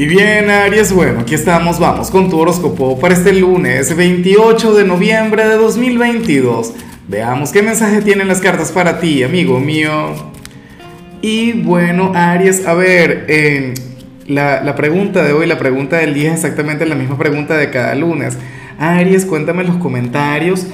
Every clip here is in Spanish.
Y bien, Aries, bueno, aquí estamos, vamos con tu horóscopo para este lunes 28 de noviembre de 2022. Veamos qué mensaje tienen las cartas para ti, amigo mío. Y bueno, Aries, a ver, la, la, pregunta de hoy, la pregunta del día es exactamente la misma pregunta de cada lunes. Aries, cuéntame en los comentarios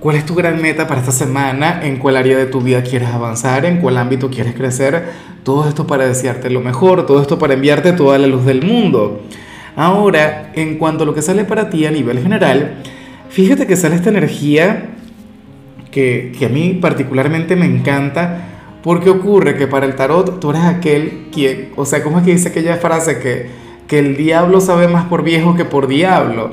cuál es tu gran meta para esta semana, en cuál área de tu vida quieres avanzar, en cuál ámbito quieres crecer todo esto para desearte lo mejor, todo esto para enviarte toda la luz del mundo. Ahora, en cuanto a lo que sale para ti a nivel general, fíjate que sale esta energía que, que a mí particularmente me encanta, porque ocurre que para el tarot tú eres aquel quien, o sea, ¿cómo es que dice aquella frase que, que el diablo sabe más por viejo que por diablo?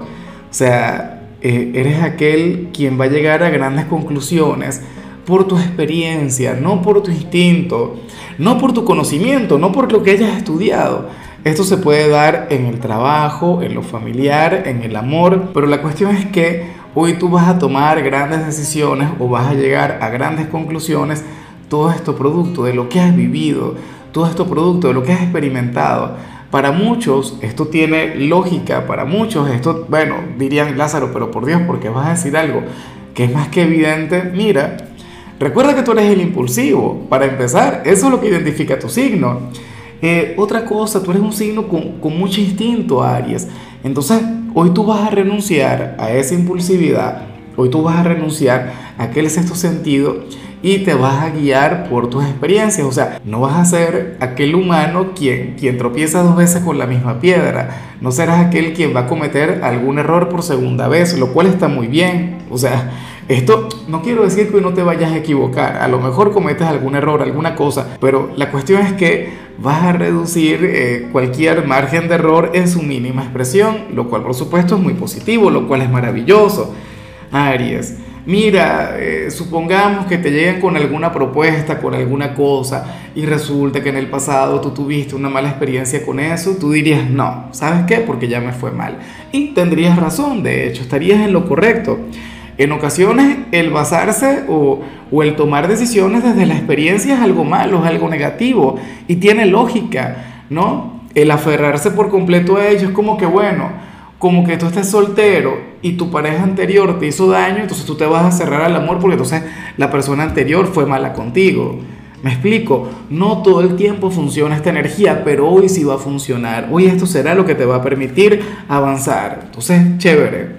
O sea, eh, eres aquel quien va a llegar a grandes conclusiones por tu experiencia, no por tu instinto, no por tu conocimiento, no por lo que hayas estudiado. Esto se puede dar en el trabajo, en lo familiar, en el amor, pero la cuestión es que hoy tú vas a tomar grandes decisiones o vas a llegar a grandes conclusiones, todo esto producto de lo que has vivido, todo esto producto de lo que has experimentado. Para muchos esto tiene lógica, para muchos esto, bueno, dirían Lázaro, pero por Dios, porque vas a decir algo que es más que evidente, mira, Recuerda que tú eres el impulsivo, para empezar, eso es lo que identifica tu signo. Eh, otra cosa, tú eres un signo con, con mucho instinto, Aries. Entonces, hoy tú vas a renunciar a esa impulsividad, hoy tú vas a renunciar a aquel sexto sentido y te vas a guiar por tus experiencias. O sea, no vas a ser aquel humano quien, quien tropieza dos veces con la misma piedra. No serás aquel quien va a cometer algún error por segunda vez, lo cual está muy bien. O sea, esto no quiero decir que no te vayas a equivocar, a lo mejor cometes algún error, alguna cosa, pero la cuestión es que vas a reducir eh, cualquier margen de error en su mínima expresión, lo cual por supuesto es muy positivo, lo cual es maravilloso. Aries, mira, eh, supongamos que te lleguen con alguna propuesta, con alguna cosa, y resulta que en el pasado tú tuviste una mala experiencia con eso, tú dirías, no, ¿sabes qué? Porque ya me fue mal. Y tendrías razón, de hecho, estarías en lo correcto. En ocasiones el basarse o, el tomar decisiones desde la experiencia es algo malo, es algo negativo y tiene lógica, ¿no? El aferrarse por completo a ello es como que, bueno, como que tú estés soltero y tu pareja anterior te hizo daño, entonces tú te vas a cerrar al amor porque entonces la persona anterior fue mala contigo. Me explico, no todo el tiempo funciona esta energía, pero hoy sí va a funcionar. Hoy esto será lo que te va a permitir avanzar. Entonces, chévere.